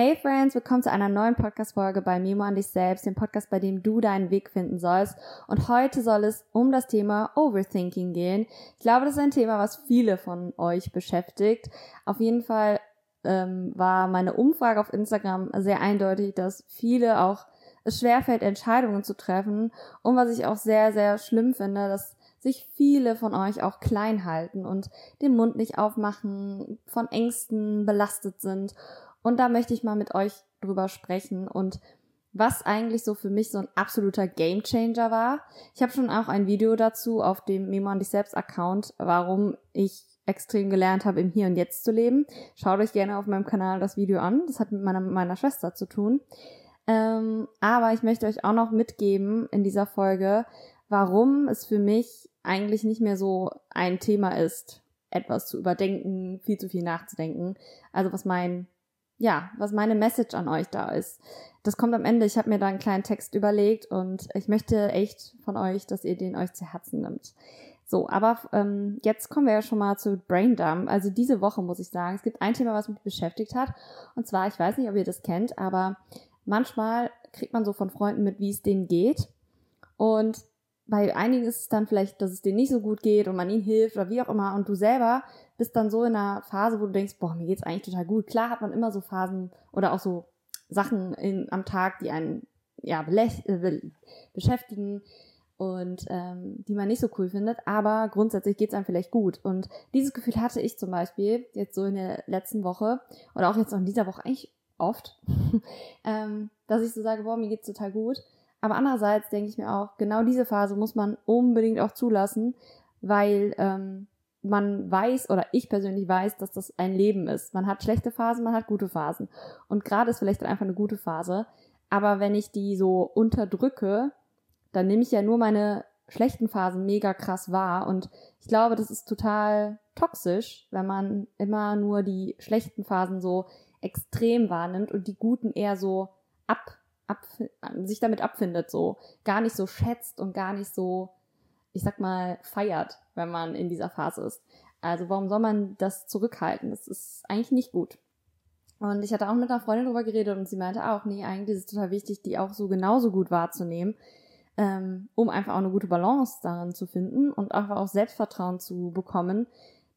Hey Friends, willkommen zu einer neuen Podcast-Folge bei Memo an dich selbst, dem Podcast, bei dem du deinen Weg finden sollst. Und heute soll es um das Thema Overthinking gehen. Ich glaube, das ist ein Thema, was viele von euch beschäftigt. Auf jeden Fall ähm, war meine Umfrage auf Instagram sehr eindeutig, dass viele auch es schwerfällt, Entscheidungen zu treffen. Und was ich auch sehr, sehr schlimm finde, dass sich viele von euch auch klein halten und den Mund nicht aufmachen, von Ängsten belastet sind und da möchte ich mal mit euch drüber sprechen und was eigentlich so für mich so ein absoluter Gamechanger war. Ich habe schon auch ein Video dazu auf dem Memo an dich selbst Account, warum ich extrem gelernt habe, im Hier und Jetzt zu leben. Schaut euch gerne auf meinem Kanal das Video an. Das hat mit meiner, meiner Schwester zu tun. Ähm, aber ich möchte euch auch noch mitgeben in dieser Folge, warum es für mich eigentlich nicht mehr so ein Thema ist, etwas zu überdenken, viel zu viel nachzudenken. Also was mein ja, was meine Message an euch da ist. Das kommt am Ende. Ich habe mir da einen kleinen Text überlegt und ich möchte echt von euch, dass ihr den euch zu Herzen nimmt. So, aber ähm, jetzt kommen wir ja schon mal zu Braindump. Also diese Woche muss ich sagen, es gibt ein Thema, was mich beschäftigt hat. Und zwar, ich weiß nicht, ob ihr das kennt, aber manchmal kriegt man so von Freunden mit, wie es denen geht. Und bei einigen ist es dann vielleicht, dass es denen nicht so gut geht und man ihnen hilft oder wie auch immer. Und du selber bist dann so in einer Phase, wo du denkst, boah, mir geht's eigentlich total gut. Klar hat man immer so Phasen oder auch so Sachen in, am Tag, die einen ja äh, beschäftigen und ähm, die man nicht so cool findet, aber grundsätzlich geht's einem vielleicht gut. Und dieses Gefühl hatte ich zum Beispiel jetzt so in der letzten Woche oder auch jetzt noch in dieser Woche eigentlich oft, ähm, dass ich so sage, boah, mir geht's total gut. Aber andererseits denke ich mir auch, genau diese Phase muss man unbedingt auch zulassen, weil ähm, man weiß oder ich persönlich weiß, dass das ein Leben ist. Man hat schlechte Phasen, man hat gute Phasen. Und gerade ist vielleicht einfach eine gute Phase. Aber wenn ich die so unterdrücke, dann nehme ich ja nur meine schlechten Phasen mega krass wahr. Und ich glaube, das ist total toxisch, wenn man immer nur die schlechten Phasen so extrem wahrnimmt und die guten eher so ab, ab sich damit abfindet, so gar nicht so schätzt und gar nicht so ich sag mal, feiert, wenn man in dieser Phase ist. Also warum soll man das zurückhalten? Das ist eigentlich nicht gut. Und ich hatte auch mit einer Freundin drüber geredet und sie meinte auch, nee, eigentlich ist es total wichtig, die auch so genauso gut wahrzunehmen, ähm, um einfach auch eine gute Balance darin zu finden und einfach auch Selbstvertrauen zu bekommen,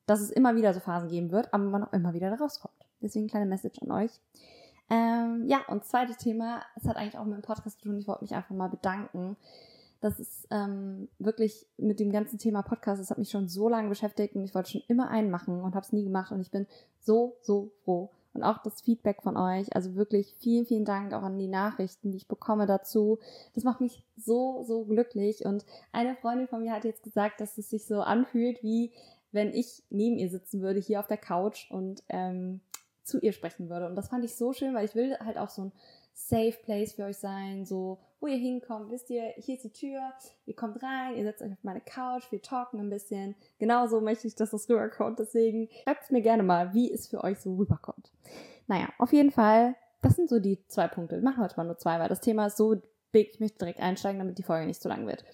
dass es immer wieder so Phasen geben wird, aber man auch immer wieder da rauskommt. Deswegen kleine Message an euch. Ähm, ja, und zweites Thema, es hat eigentlich auch mit dem Podcast zu tun, ich wollte mich einfach mal bedanken das ist ähm, wirklich mit dem ganzen Thema Podcast, das hat mich schon so lange beschäftigt und ich wollte schon immer einen machen und habe es nie gemacht und ich bin so, so froh. Und auch das Feedback von euch, also wirklich vielen, vielen Dank auch an die Nachrichten, die ich bekomme dazu. Das macht mich so, so glücklich. Und eine Freundin von mir hat jetzt gesagt, dass es sich so anfühlt, wie wenn ich neben ihr sitzen würde, hier auf der Couch und ähm, zu ihr sprechen würde. Und das fand ich so schön, weil ich will halt auch so ein Safe Place für euch sein, so wo ihr hinkommt. Wisst ihr, hier ist die Tür, ihr kommt rein, ihr setzt euch auf meine Couch, wir talken ein bisschen. Genauso möchte ich, dass das rüberkommt. Deswegen schreibt mir gerne mal, wie es für euch so rüberkommt. Naja, auf jeden Fall, das sind so die zwei Punkte. Wir machen heute mal nur zwei, weil das Thema ist so big. Ich möchte direkt einsteigen, damit die Folge nicht zu lang wird.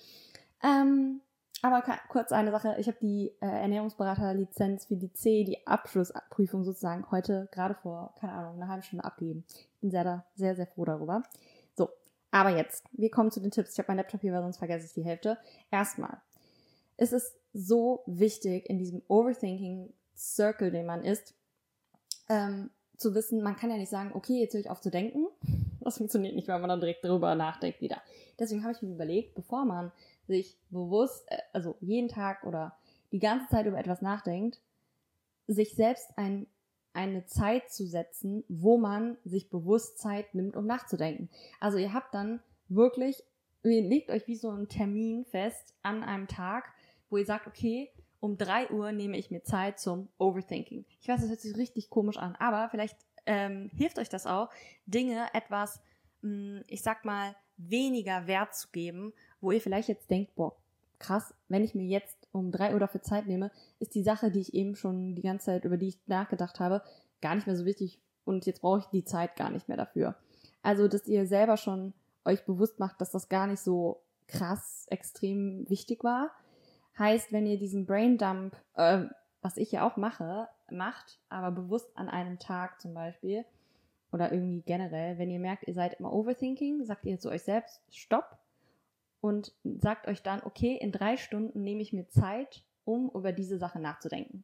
Ähm, aber kurz eine Sache. Ich habe die äh, Ernährungsberaterlizenz für die C, die Abschlussprüfung sozusagen heute gerade vor, keine Ahnung, einer halben Stunde abgegeben. Bin sehr, da, sehr, sehr froh darüber. So, aber jetzt, wir kommen zu den Tipps. Ich habe meinen Laptop hier, weil sonst vergesse ich die Hälfte. Erstmal, es ist so wichtig in diesem Overthinking Circle, den man ist, ähm, zu wissen, man kann ja nicht sagen, okay, jetzt höre ich auf zu denken. Das funktioniert nicht, weil man dann direkt darüber nachdenkt wieder. Deswegen habe ich mir überlegt, bevor man sich bewusst, äh, also jeden Tag oder die ganze Zeit über etwas nachdenkt, sich selbst ein, eine Zeit zu setzen, wo man sich bewusst Zeit nimmt, um nachzudenken. Also ihr habt dann wirklich, ihr legt euch wie so einen Termin fest an einem Tag, wo ihr sagt, okay, um drei Uhr nehme ich mir Zeit zum Overthinking. Ich weiß, das hört sich richtig komisch an, aber vielleicht ähm, hilft euch das auch, Dinge etwas, mh, hm, ich sag mal, weniger Wert zu geben wo ihr vielleicht jetzt denkt, boah, krass, wenn ich mir jetzt um drei Uhr dafür Zeit nehme, ist die Sache, die ich eben schon die ganze Zeit, über die ich nachgedacht habe, gar nicht mehr so wichtig und jetzt brauche ich die Zeit gar nicht mehr dafür. Also, dass ihr selber schon euch bewusst macht, dass das gar nicht so krass extrem wichtig war. Heißt, wenn ihr diesen Braindump, äh, was ich ja auch mache, macht, aber bewusst an einem Tag zum Beispiel, oder irgendwie generell, wenn ihr merkt, ihr seid immer overthinking, sagt ihr zu euch selbst, stopp und sagt euch dann, okay, in drei Stunden nehme ich mir Zeit, um über diese Sache nachzudenken.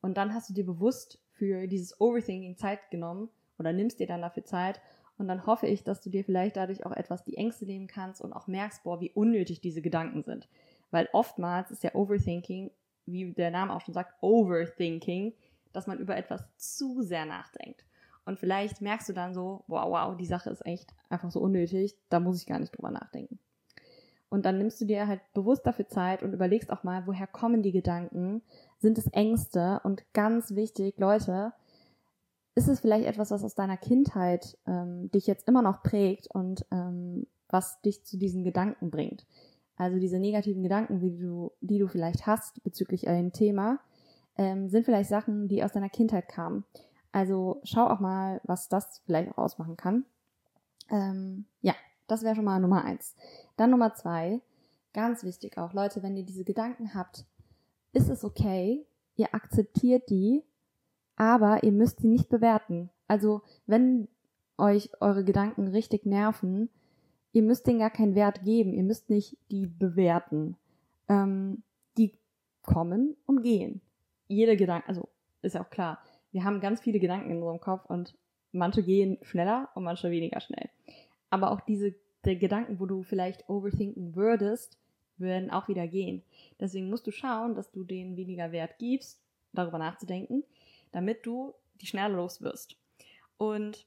Und dann hast du dir bewusst für dieses Overthinking Zeit genommen oder nimmst dir dann dafür Zeit. Und dann hoffe ich, dass du dir vielleicht dadurch auch etwas die Ängste nehmen kannst und auch merkst, boah, wie unnötig diese Gedanken sind. Weil oftmals ist ja Overthinking, wie der Name auch schon sagt, Overthinking, dass man über etwas zu sehr nachdenkt. Und vielleicht merkst du dann so, wow, wow, die Sache ist echt einfach so unnötig, da muss ich gar nicht drüber nachdenken. Und dann nimmst du dir halt bewusst dafür Zeit und überlegst auch mal, woher kommen die Gedanken? Sind es Ängste? Und ganz wichtig, Leute, ist es vielleicht etwas, was aus deiner Kindheit ähm, dich jetzt immer noch prägt und ähm, was dich zu diesen Gedanken bringt? Also diese negativen Gedanken, die du, die du vielleicht hast bezüglich einem Thema, ähm, sind vielleicht Sachen, die aus deiner Kindheit kamen. Also schau auch mal, was das vielleicht auch ausmachen kann. Ähm, ja, das wäre schon mal Nummer eins. Dann Nummer zwei, ganz wichtig auch, Leute, wenn ihr diese Gedanken habt, ist es okay, ihr akzeptiert die, aber ihr müsst sie nicht bewerten. Also wenn euch eure Gedanken richtig nerven, ihr müsst denen gar keinen Wert geben, ihr müsst nicht die bewerten. Ähm, die kommen und gehen. Jede Gedanke, also ist ja auch klar, wir haben ganz viele Gedanken in unserem Kopf und manche gehen schneller und manche weniger schnell. Aber auch diese die Gedanken, wo du vielleicht overthinken würdest, würden auch wieder gehen. Deswegen musst du schauen, dass du denen weniger Wert gibst, darüber nachzudenken, damit du die schneller los wirst. Und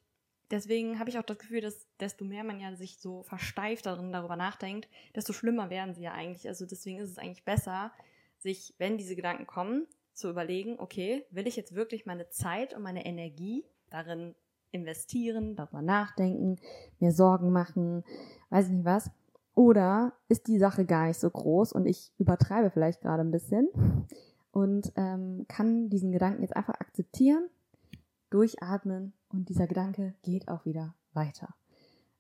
deswegen habe ich auch das Gefühl, dass desto mehr man ja sich so versteift darin darüber nachdenkt, desto schlimmer werden sie ja eigentlich. Also deswegen ist es eigentlich besser, sich, wenn diese Gedanken kommen, zu überlegen, okay, will ich jetzt wirklich meine Zeit und meine Energie darin investieren, darüber nachdenken, mir Sorgen machen, weiß ich nicht was. Oder ist die Sache gar nicht so groß und ich übertreibe vielleicht gerade ein bisschen und ähm, kann diesen Gedanken jetzt einfach akzeptieren, durchatmen und dieser Gedanke geht auch wieder weiter.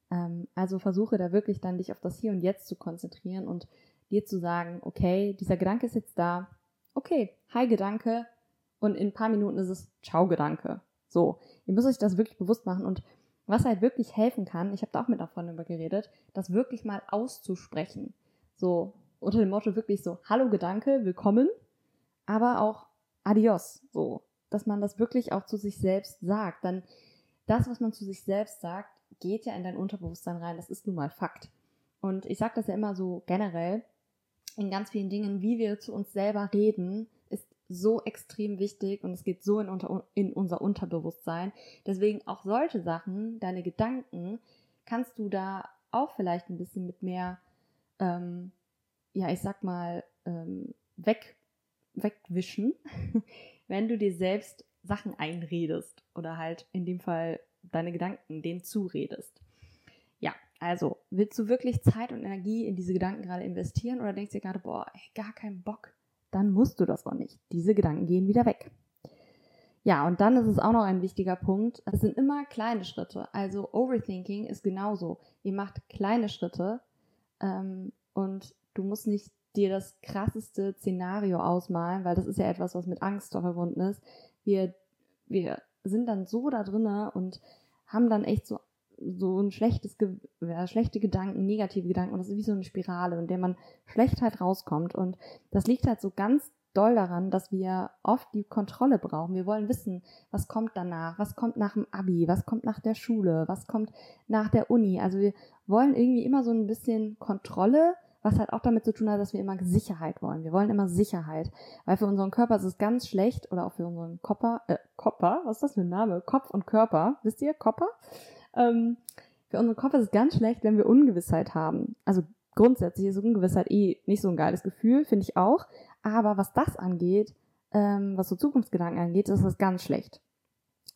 Ähm, also versuche da wirklich dann dich auf das Hier und Jetzt zu konzentrieren und dir zu sagen, okay, dieser Gedanke ist jetzt da, okay, hi Gedanke und in ein paar Minuten ist es Ciao Gedanke. So, ihr müsst euch das wirklich bewusst machen und was halt wirklich helfen kann, ich habe da auch mit Freundin über geredet, das wirklich mal auszusprechen. So, unter dem Motto wirklich so, hallo Gedanke, willkommen, aber auch adios, so, dass man das wirklich auch zu sich selbst sagt. Dann das, was man zu sich selbst sagt, geht ja in dein Unterbewusstsein rein, das ist nun mal Fakt. Und ich sage das ja immer so generell, in ganz vielen Dingen, wie wir zu uns selber reden, so extrem wichtig und es geht so in, unter, in unser Unterbewusstsein. Deswegen auch solche Sachen, deine Gedanken, kannst du da auch vielleicht ein bisschen mit mehr, ähm, ja, ich sag mal, ähm, weg, wegwischen, wenn du dir selbst Sachen einredest oder halt in dem Fall deine Gedanken denen zuredest. Ja, also willst du wirklich Zeit und Energie in diese Gedanken gerade investieren oder denkst du dir gerade, boah, ey, gar keinen Bock, dann musst du das auch nicht. Diese Gedanken gehen wieder weg. Ja, und dann ist es auch noch ein wichtiger Punkt. Es sind immer kleine Schritte. Also Overthinking ist genauso. Ihr macht kleine Schritte ähm, und du musst nicht dir das krasseste Szenario ausmalen, weil das ist ja etwas, was mit Angst verbunden ist. Wir, wir sind dann so da drinnen und haben dann echt so so ein schlechtes, ja, schlechte Gedanken, negative Gedanken und das ist wie so eine Spirale, in der man schlecht halt rauskommt und das liegt halt so ganz doll daran, dass wir oft die Kontrolle brauchen. Wir wollen wissen, was kommt danach, was kommt nach dem Abi, was kommt nach der Schule, was kommt nach der Uni. Also wir wollen irgendwie immer so ein bisschen Kontrolle, was halt auch damit zu tun hat, dass wir immer Sicherheit wollen. Wir wollen immer Sicherheit, weil für unseren Körper ist es ganz schlecht oder auch für unseren Kopper, äh, Kopper, was ist das für ein Name? Kopf und Körper, wisst ihr, Kopper? Ähm, für unseren Kopf ist es ganz schlecht, wenn wir Ungewissheit haben. Also grundsätzlich ist Ungewissheit eh nicht so ein geiles Gefühl, finde ich auch. Aber was das angeht, ähm, was so Zukunftsgedanken angeht, ist das ganz schlecht.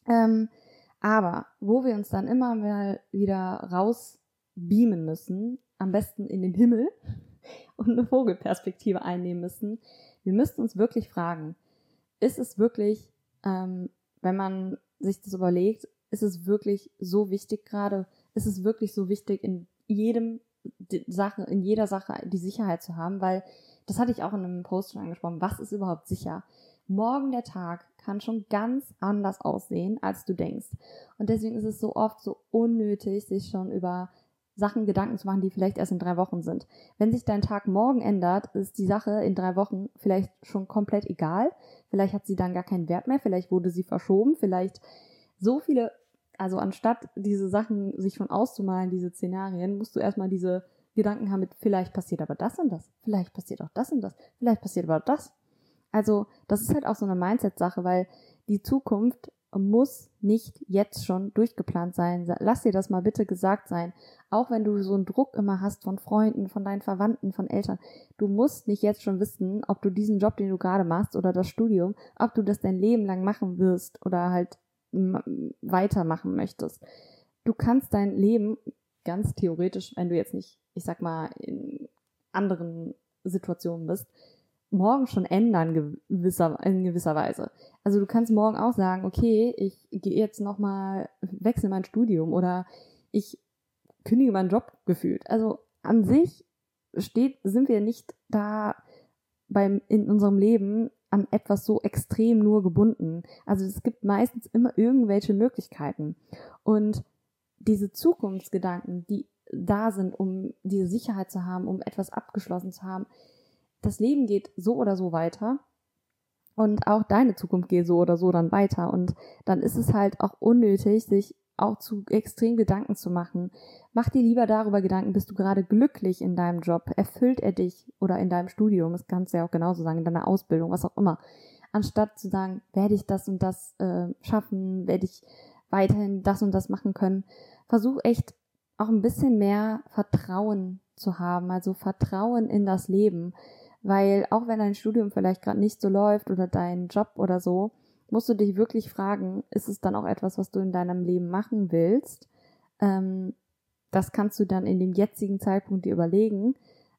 Ähm, aber wo wir uns dann immer mal wieder rausbeamen müssen, am besten in den Himmel und eine Vogelperspektive einnehmen müssen, wir müssten uns wirklich fragen, ist es wirklich, ähm, wenn man sich das überlegt, ist es wirklich so wichtig gerade? Ist es wirklich so wichtig, in jedem Sache, in jeder Sache die Sicherheit zu haben? Weil, das hatte ich auch in einem Post schon angesprochen, was ist überhaupt sicher? morgen der Tag kann schon ganz anders aussehen, als du denkst. Und deswegen ist es so oft so unnötig, sich schon über Sachen Gedanken zu machen, die vielleicht erst in drei Wochen sind. Wenn sich dein Tag morgen ändert, ist die Sache in drei Wochen vielleicht schon komplett egal. Vielleicht hat sie dann gar keinen Wert mehr, vielleicht wurde sie verschoben, vielleicht so viele, also anstatt diese Sachen sich schon auszumalen, diese Szenarien, musst du erstmal diese Gedanken haben mit, vielleicht passiert aber das und das, vielleicht passiert auch das und das, vielleicht passiert aber das. Also, das ist halt auch so eine Mindset-Sache, weil die Zukunft muss nicht jetzt schon durchgeplant sein. Lass dir das mal bitte gesagt sein. Auch wenn du so einen Druck immer hast von Freunden, von deinen Verwandten, von Eltern. Du musst nicht jetzt schon wissen, ob du diesen Job, den du gerade machst oder das Studium, ob du das dein Leben lang machen wirst oder halt weitermachen möchtest. Du kannst dein Leben ganz theoretisch, wenn du jetzt nicht, ich sag mal, in anderen Situationen bist, morgen schon ändern gewisser, in gewisser Weise. Also du kannst morgen auch sagen, okay, ich gehe jetzt nochmal, wechsle mein Studium oder ich kündige meinen Job gefühlt. Also an sich steht, sind wir nicht da beim, in unserem Leben an etwas so extrem nur gebunden. Also es gibt meistens immer irgendwelche Möglichkeiten. Und diese Zukunftsgedanken, die da sind, um diese Sicherheit zu haben, um etwas abgeschlossen zu haben, das Leben geht so oder so weiter. Und auch deine Zukunft geht so oder so dann weiter. Und dann ist es halt auch unnötig, sich auch zu extrem Gedanken zu machen. Mach dir lieber darüber Gedanken, bist du gerade glücklich in deinem Job? Erfüllt er dich oder in deinem Studium? Das kannst du ja auch genauso sagen, in deiner Ausbildung, was auch immer. Anstatt zu sagen, werde ich das und das äh, schaffen, werde ich weiterhin das und das machen können. Versuch echt auch ein bisschen mehr Vertrauen zu haben, also Vertrauen in das Leben. Weil auch wenn dein Studium vielleicht gerade nicht so läuft oder dein Job oder so, musst du dich wirklich fragen, ist es dann auch etwas, was du in deinem Leben machen willst? Ähm, das kannst du dann in dem jetzigen Zeitpunkt dir überlegen,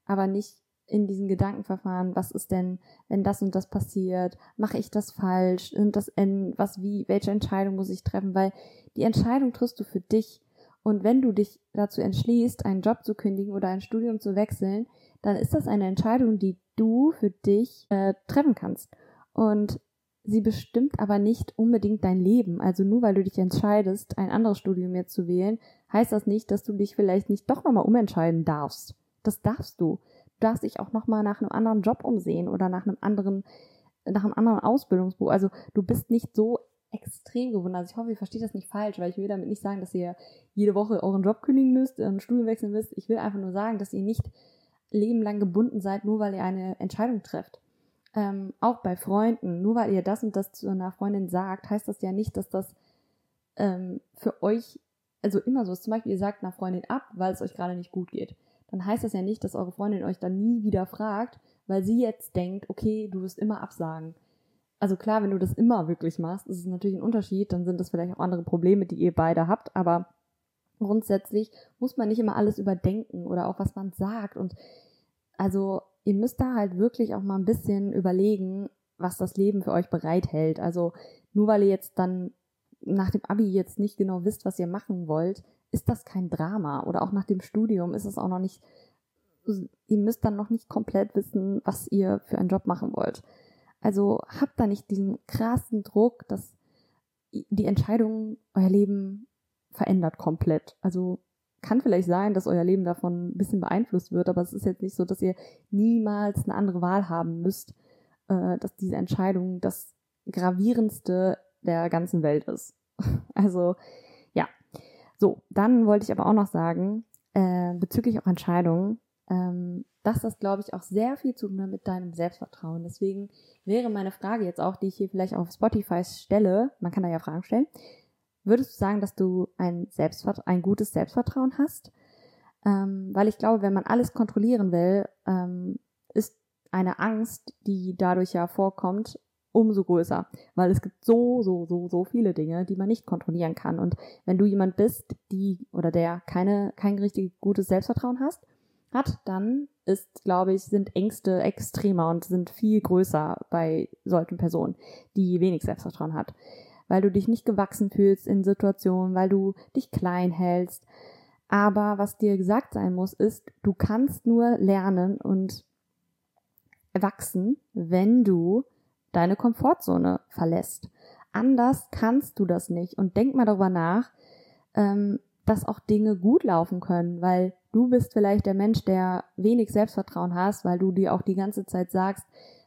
aber nicht in diesen Gedankenverfahren, was ist denn, wenn das und das passiert, mache ich das falsch, und das was wie, welche Entscheidung muss ich treffen, weil die Entscheidung triffst du für dich. Und wenn du dich dazu entschließt, einen Job zu kündigen oder ein Studium zu wechseln, dann ist das eine Entscheidung, die du für dich äh, treffen kannst. Und sie bestimmt aber nicht unbedingt dein Leben. Also nur weil du dich entscheidest, ein anderes Studium jetzt zu wählen, heißt das nicht, dass du dich vielleicht nicht doch nochmal umentscheiden darfst. Das darfst du. Du darfst dich auch nochmal nach einem anderen Job umsehen oder nach einem anderen, nach einem anderen Ausbildungsbuch. Also du bist nicht so extrem gewundert. Also ich hoffe, ihr versteht das nicht falsch, weil ich will damit nicht sagen, dass ihr jede Woche euren Job kündigen müsst, ein Studium wechseln müsst. Ich will einfach nur sagen, dass ihr nicht lebenlang gebunden seid, nur weil ihr eine Entscheidung trefft. Ähm, auch bei Freunden, nur weil ihr das und das zu einer Freundin sagt, heißt das ja nicht, dass das ähm, für euch, also immer so ist. Zum Beispiel, ihr sagt einer Freundin ab, weil es euch gerade nicht gut geht. Dann heißt das ja nicht, dass eure Freundin euch dann nie wieder fragt, weil sie jetzt denkt, okay, du wirst immer absagen. Also klar, wenn du das immer wirklich machst, ist es natürlich ein Unterschied, dann sind das vielleicht auch andere Probleme, die ihr beide habt, aber grundsätzlich muss man nicht immer alles überdenken oder auch was man sagt. Und also ihr müsst da halt wirklich auch mal ein bisschen überlegen, was das Leben für euch bereithält. Also nur weil ihr jetzt dann nach dem Abi jetzt nicht genau wisst, was ihr machen wollt, ist das kein Drama. Oder auch nach dem Studium ist es auch noch nicht, ihr müsst dann noch nicht komplett wissen, was ihr für einen Job machen wollt. Also habt da nicht diesen krassen Druck, dass die Entscheidung euer Leben verändert komplett. Also kann vielleicht sein, dass euer Leben davon ein bisschen beeinflusst wird, aber es ist jetzt nicht so, dass ihr niemals eine andere Wahl haben müsst, äh, dass diese Entscheidung das gravierendste der ganzen Welt ist. Also ja. So, dann wollte ich aber auch noch sagen, äh, bezüglich auch Entscheidungen, ähm, dass das, glaube ich, auch sehr viel zu tun hat mit deinem Selbstvertrauen. Deswegen wäre meine Frage jetzt auch, die ich hier vielleicht auf Spotify stelle, man kann da ja Fragen stellen, Würdest du sagen, dass du ein, Selbstvert ein gutes Selbstvertrauen hast? Ähm, weil ich glaube, wenn man alles kontrollieren will, ähm, ist eine Angst, die dadurch ja vorkommt, umso größer. Weil es gibt so, so, so, so viele Dinge, die man nicht kontrollieren kann. Und wenn du jemand bist, die oder der keine, kein richtig gutes Selbstvertrauen hast, hat, dann ist, glaube ich, sind Ängste extremer und sind viel größer bei solchen Personen, die wenig Selbstvertrauen hat weil du dich nicht gewachsen fühlst in Situationen, weil du dich klein hältst. Aber was dir gesagt sein muss, ist, du kannst nur lernen und wachsen, wenn du deine Komfortzone verlässt. Anders kannst du das nicht. Und denk mal darüber nach, ähm, dass auch Dinge gut laufen können, weil du bist vielleicht der Mensch, der wenig Selbstvertrauen hast, weil du dir auch die ganze Zeit sagst,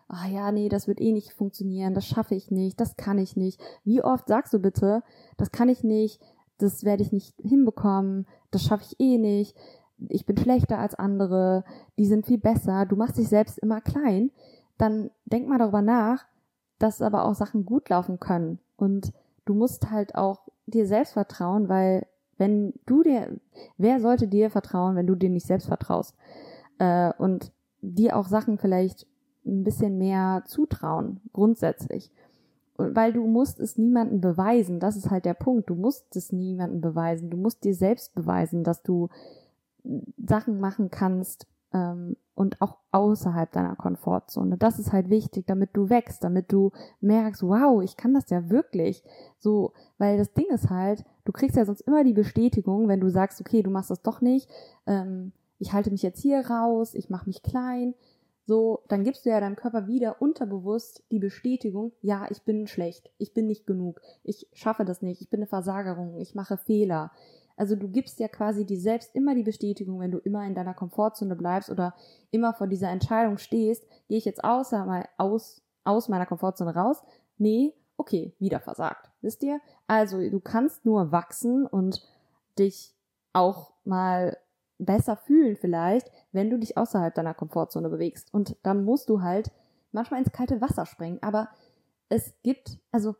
ah ja, nee, das wird eh nicht funktionieren, das schaffe ich nicht, das kann ich nicht. Wie oft sagst du bitte, das kann ich nicht, das werde ich nicht hinbekommen, das schaffe ich eh nicht, ich bin schlechter als andere, die sind viel besser, du machst dich selbst immer klein, dann denk mal darüber nach, dass aber auch Sachen gut laufen können. Und du musst halt auch dir selbst vertrauen, weil wenn du dir, wer sollte dir vertrauen, wenn du dir nicht selbst vertraust? Äh, und dir auch Sachen vielleicht ein bisschen mehr zutrauen, grundsätzlich. Weil du musst es niemandem beweisen, das ist halt der Punkt. Du musst es niemandem beweisen. Du musst dir selbst beweisen, dass du Sachen machen kannst ähm, und auch außerhalb deiner Komfortzone. Das ist halt wichtig, damit du wächst, damit du merkst, wow, ich kann das ja wirklich. So, weil das Ding ist halt, du kriegst ja sonst immer die Bestätigung, wenn du sagst, okay, du machst das doch nicht, ähm, ich halte mich jetzt hier raus, ich mache mich klein, so, dann gibst du ja deinem Körper wieder unterbewusst die Bestätigung, ja, ich bin schlecht, ich bin nicht genug, ich schaffe das nicht, ich bin eine Versagerung, ich mache Fehler. Also du gibst ja quasi dir selbst immer die Bestätigung, wenn du immer in deiner Komfortzone bleibst oder immer vor dieser Entscheidung stehst, gehe ich jetzt außer aus, aus meiner Komfortzone raus? Nee, okay, wieder versagt. Wisst ihr? Also du kannst nur wachsen und dich auch mal besser fühlen vielleicht, wenn du dich außerhalb deiner Komfortzone bewegst. Und dann musst du halt manchmal ins kalte Wasser springen. Aber es gibt, also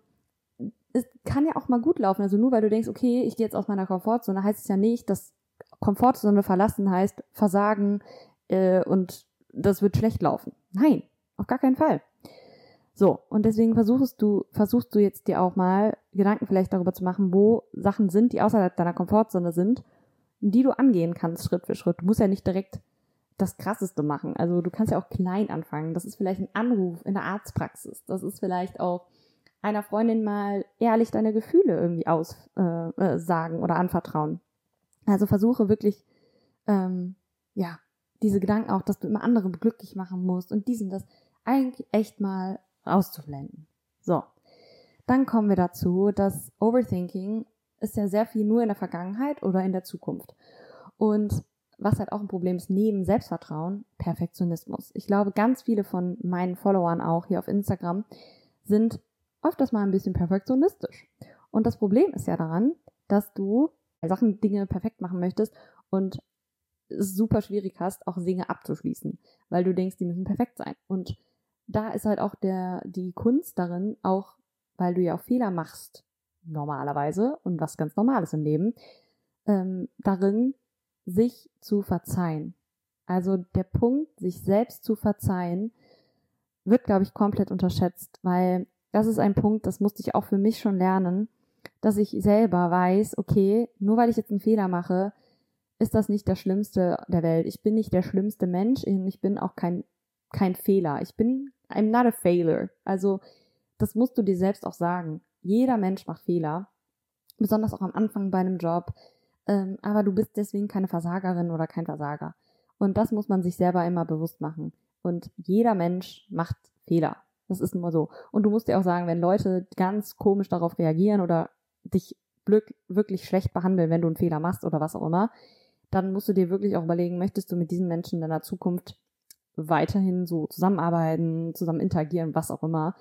es kann ja auch mal gut laufen. Also nur weil du denkst, okay, ich gehe jetzt aus meiner Komfortzone, heißt es ja nicht, dass Komfortzone verlassen heißt Versagen äh, und das wird schlecht laufen. Nein, auf gar keinen Fall. So, und deswegen versuchst du, versuchst du jetzt dir auch mal Gedanken vielleicht darüber zu machen, wo Sachen sind, die außerhalb deiner Komfortzone sind die du angehen kannst, Schritt für Schritt. Du musst ja nicht direkt das Krasseste machen. Also du kannst ja auch klein anfangen. Das ist vielleicht ein Anruf in der Arztpraxis. Das ist vielleicht auch einer Freundin mal ehrlich deine Gefühle irgendwie aussagen äh, äh, sagen oder anvertrauen. Also versuche wirklich, ähm, ja, diese Gedanken auch, dass du immer andere glücklich machen musst und diesen das eigentlich echt mal auszublenden. So. Dann kommen wir dazu, dass Overthinking ist ja sehr viel nur in der Vergangenheit oder in der Zukunft. Und was halt auch ein Problem ist, neben Selbstvertrauen, Perfektionismus. Ich glaube, ganz viele von meinen Followern auch hier auf Instagram sind öfters mal ein bisschen perfektionistisch. Und das Problem ist ja daran, dass du Sachen, Dinge perfekt machen möchtest und es super schwierig hast, auch Dinge abzuschließen, weil du denkst, die müssen perfekt sein. Und da ist halt auch der, die Kunst darin, auch weil du ja auch Fehler machst, normalerweise und was ganz Normales im Leben, ähm, darin, sich zu verzeihen. Also der Punkt, sich selbst zu verzeihen, wird, glaube ich, komplett unterschätzt, weil das ist ein Punkt, das musste ich auch für mich schon lernen, dass ich selber weiß, okay, nur weil ich jetzt einen Fehler mache, ist das nicht der schlimmste der Welt. Ich bin nicht der schlimmste Mensch und ich bin auch kein, kein Fehler. Ich bin, I'm not a failure. Also, das musst du dir selbst auch sagen. Jeder Mensch macht Fehler, besonders auch am Anfang bei einem Job. Ähm, aber du bist deswegen keine Versagerin oder kein Versager. Und das muss man sich selber immer bewusst machen. Und jeder Mensch macht Fehler. Das ist immer so. Und du musst dir auch sagen, wenn Leute ganz komisch darauf reagieren oder dich wirklich schlecht behandeln, wenn du einen Fehler machst oder was auch immer, dann musst du dir wirklich auch überlegen, möchtest du mit diesen Menschen in deiner Zukunft weiterhin so zusammenarbeiten, zusammen interagieren, was auch immer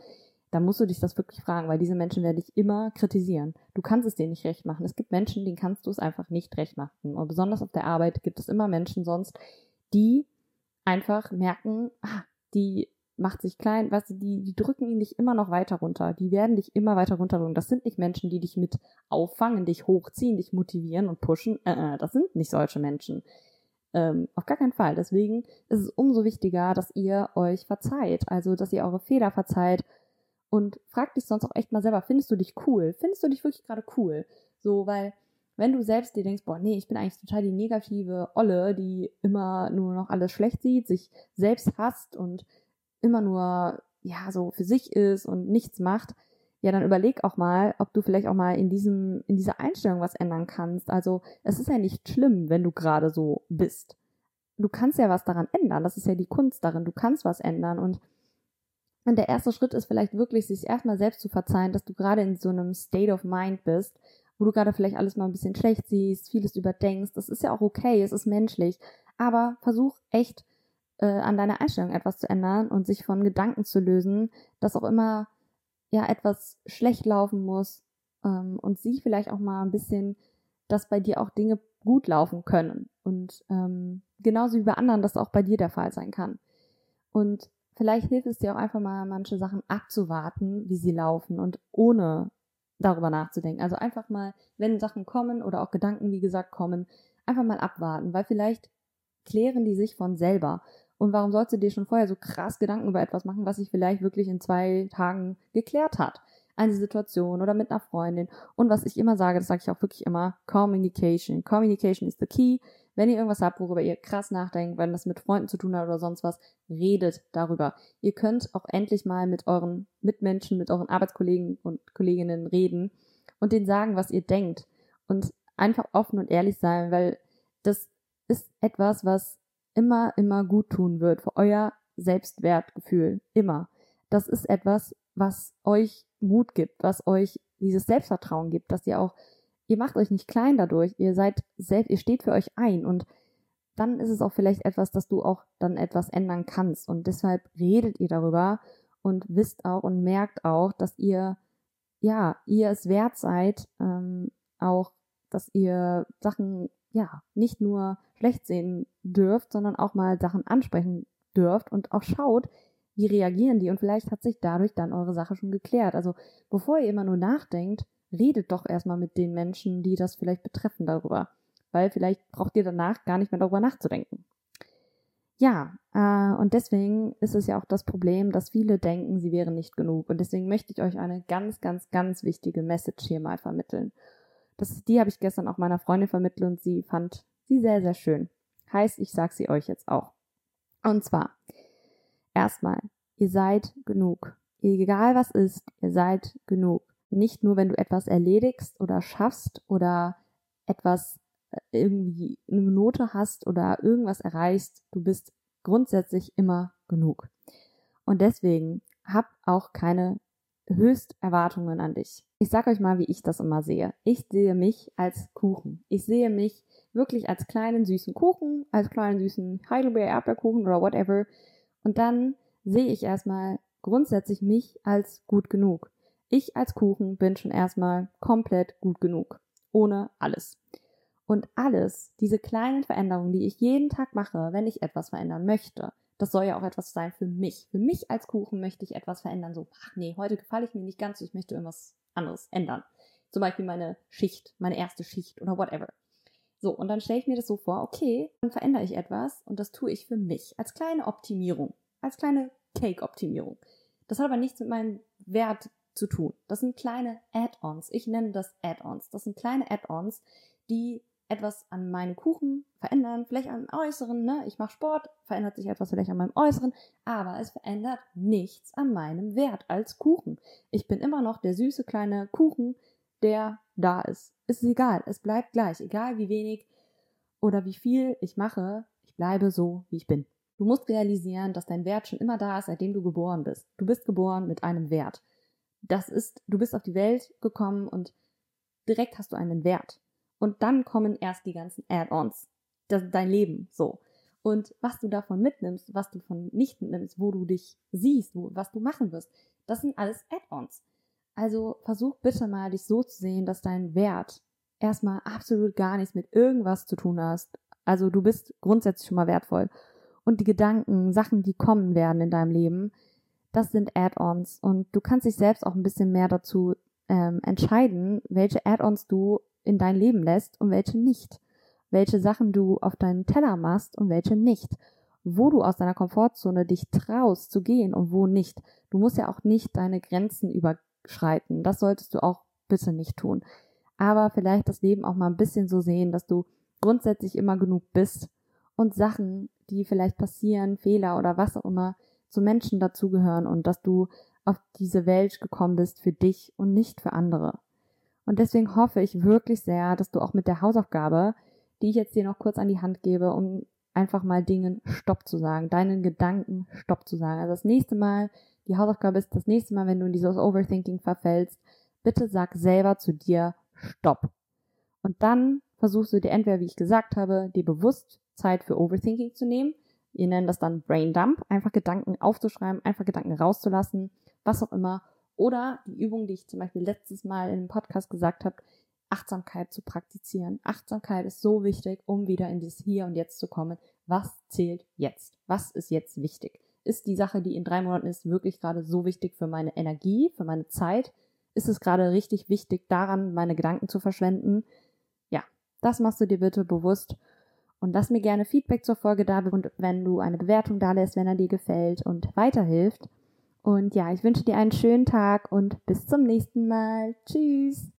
dann musst du dich das wirklich fragen, weil diese Menschen werden dich immer kritisieren. Du kannst es denen nicht recht machen. Es gibt Menschen, denen kannst du es einfach nicht recht machen. Und besonders auf der Arbeit gibt es immer Menschen sonst, die einfach merken, ah, die macht sich klein, weißt du, die, die drücken dich immer noch weiter runter. Die werden dich immer weiter runterdrücken. Das sind nicht Menschen, die dich mit auffangen, dich hochziehen, dich motivieren und pushen. Äh, äh, das sind nicht solche Menschen. Ähm, auf gar keinen Fall. Deswegen ist es umso wichtiger, dass ihr euch verzeiht. Also, dass ihr eure Fehler verzeiht und frag dich sonst auch echt mal selber, findest du dich cool? Findest du dich wirklich gerade cool? So, weil wenn du selbst dir denkst, boah, nee, ich bin eigentlich total die negative Olle, die immer nur noch alles schlecht sieht, sich selbst hasst und immer nur, ja, so für sich ist und nichts macht, ja, dann überleg auch mal, ob du vielleicht auch mal in diesem, in dieser Einstellung was ändern kannst. Also, es ist ja nicht schlimm, wenn du gerade so bist. Du kannst ja was daran ändern. Das ist ja die Kunst darin. Du kannst was ändern und Und der erste Schritt ist vielleicht wirklich, sich erstmal selbst zu verzeihen, dass du gerade in so einem State of Mind bist, wo du gerade vielleicht alles mal ein bisschen schlecht siehst, vieles überdenkst. Das ist ja auch okay, es ist menschlich. Aber versuch echt äh, an deiner Einstellung etwas zu ändern und sich von Gedanken zu lösen, dass auch immer ja etwas schlecht laufen muss ähm, und sieh vielleicht auch mal ein bisschen, dass bei dir auch Dinge gut laufen können und ähm, genauso wie bei anderen das auch bei dir der Fall sein kann. Und vielleicht hilft es dir auch einfach mal manche Sachen abzuwarten, wie sie laufen und ohne darüber nachzudenken. Also einfach mal, wenn Sachen kommen oder auch Gedanken, wie gesagt, kommen, einfach mal abwarten, weil vielleicht klären die sich von selber. Und warum sollst du dir schon vorher so krass Gedanken über etwas machen, was sich vielleicht wirklich in zwei Tagen geklärt hat? Eine Situation oder mit einer Freundin. Und was ich immer sage, das sage ich auch wirklich immer, Communication. Communication is the key. Wenn ihr irgendwas habt, worüber ihr krass nachdenkt, wenn das mit Freunden zu tun hat oder sonst was, redet darüber. Ihr könnt auch endlich mal mit euren Mitmenschen, mit euren Arbeitskollegen und Kolleginnen reden und denen sagen, was ihr denkt. Und einfach offen und ehrlich sein, weil das ist etwas, was immer, immer gut tun wird für euer Selbstwertgefühl. Immer. Das ist etwas, was euch Mut gibt, was euch dieses Selbstvertrauen gibt, dass ihr auch, ihr macht euch nicht klein dadurch, ihr seid selbst, ihr steht für euch ein und dann ist es auch vielleicht etwas, dass du auch dann etwas ändern kannst und deshalb redet ihr darüber und wisst auch und merkt auch, dass ihr, ja, ihr es wert seid, ähm, auch, dass ihr Sachen ja, nicht nur schlecht sehen dürft, sondern auch mal Sachen ansprechen dürft und auch schaut, wie reagieren die und vielleicht hat sich dadurch dann eure Sache schon geklärt. Also bevor ihr immer nur nachdenkt, redet doch erstmal mit den Menschen, die das vielleicht betreffen darüber, weil vielleicht braucht ihr danach gar nicht mehr darüber nachzudenken. Ja, äh, und deswegen ist es ja auch das Problem, dass viele denken, sie wären nicht genug. Und deswegen möchte ich euch eine ganz, ganz, ganz wichtige Message hier mal vermitteln. Das, die habe ich gestern auch meiner Freundin vermittelt und sie fand sie sehr, sehr schön. Heißt, ich sage sie euch jetzt auch. Und zwar, erstmal, ihr seid genug. Egal was ist, ihr seid genug. Nicht nur, wenn du etwas erledigst oder schaffst oder etwas äh, irgendwie eine Note hast oder irgendwas erreichst, du bist grundsätzlich immer genug. Und deswegen hab auch keine Höchsterwartungen an dich. Ich sag euch mal, wie ich das immer sehe. Ich sehe mich als Kuchen. Ich sehe mich wirklich als kleinen süßen Kuchen, als kleinen süßen Heidelbeer Erdbeerkuchen oder whatever. Und dann sehe ich erstmal grundsätzlich mich als gut genug. Ich als Kuchen bin schon erstmal komplett gut genug. Ohne alles. Und alles, diese kleinen Veränderungen, die ich jeden Tag mache, wenn ich etwas verändern möchte, das soll ja auch etwas sein für mich. Für mich als Kuchen möchte ich etwas verändern. So, ach nee, heute gefalle ich mir nicht ganz, ich möchte irgendwas anderes ändern. Zum Beispiel meine Schicht, meine erste Schicht oder whatever. So, und dann stelle ich mir das so vor, okay, dann verändere ich etwas und das tue ich für mich als kleine Optimierung, als kleine Cake-Optimierung. Das hat aber nichts mit meinem Wert zu tun. Das sind kleine Add-ons. Ich nenne das Add-ons. Das sind kleine Add-ons, die etwas an meinem Kuchen verändern, vielleicht an Äußeren, ne? Ich mache Sport, verändert sich etwas vielleicht an meinem Äußeren, aber es verändert nichts an meinem Wert als Kuchen. Ich bin immer noch der süße kleine Kuchen, der da ist. Es ist egal, es bleibt gleich, egal wie wenig oder wie viel ich mache, ich bleibe so, wie ich bin. Du musst realisieren, dass dein Wert schon immer da ist, seitdem du geboren bist. Du bist geboren mit einem Wert. Das ist, du bist auf die Welt gekommen und direkt hast du einen Wert. Und dann kommen erst die ganzen Add-ons. Dein Leben, so. Und was du davon mitnimmst, was du von nicht mitnimmst, wo du dich siehst, wo, was du machen wirst, das sind alles Add-ons. Also versuch bitte mal, dich so zu sehen, dass dein Wert erstmal absolut gar nichts mit irgendwas zu tun hast. Also du bist grundsätzlich schon mal wertvoll. Und die Gedanken, Sachen, die kommen werden in deinem Leben, das sind Add-ons. Und du kannst dich selbst auch ein bisschen mehr dazu ähm, entscheiden, welche Add-ons du in dein Leben lässt und welche nicht. Welche Sachen du auf deinen Teller machst und welche nicht. Wo du aus deiner Komfortzone dich traust zu gehen und wo nicht. Du musst ja auch nicht deine Grenzen überschreiten. Das solltest du auch bitte nicht tun. Aber vielleicht das Leben auch mal ein bisschen so sehen, dass du grundsätzlich immer genug bist und Sachen, die vielleicht passieren, Fehler oder was auch immer, zu Menschen dazugehören und dass du auf diese Welt gekommen bist für dich und nicht für andere. Und deswegen hoffe ich wirklich sehr, dass du auch mit der Hausaufgabe, die ich jetzt dir noch kurz an die Hand gebe, um einfach mal Dingen Stopp zu sagen, deinen Gedanken Stopp zu sagen. Also das nächste Mal, die Hausaufgabe ist, das nächste Mal, wenn du in dieses Overthinking verfällst, bitte sag selber zu dir Stopp. Und dann versuchst du dir entweder, wie ich gesagt habe, dir bewusst Zeit für Overthinking zu nehmen. Wir nennen das dann Brain Dump, einfach Gedanken aufzuschreiben, einfach Gedanken rauszulassen, was auch immer. Oder die Übung, die ich zum Beispiel letztes Mal in einem Podcast gesagt habe, Achtsamkeit zu praktizieren. Achtsamkeit ist so wichtig, um wieder in das Hier und Jetzt zu kommen. Was zählt jetzt? Was ist jetzt wichtig? Ist die Sache, die in drei Monaten ist, wirklich gerade so wichtig für meine Energie, für meine Zeit? Ist es gerade richtig wichtig, daran meine Gedanken zu verschwenden? Ja, das machst du dir bitte bewusst und lass mir gerne Feedback zur Folge da und wenn du eine Bewertung da lässt, wenn er dir gefällt und weiterhilft. Und ja, ich wünsche dir einen schönen Tag und bis zum nächsten Mal. Tschüss.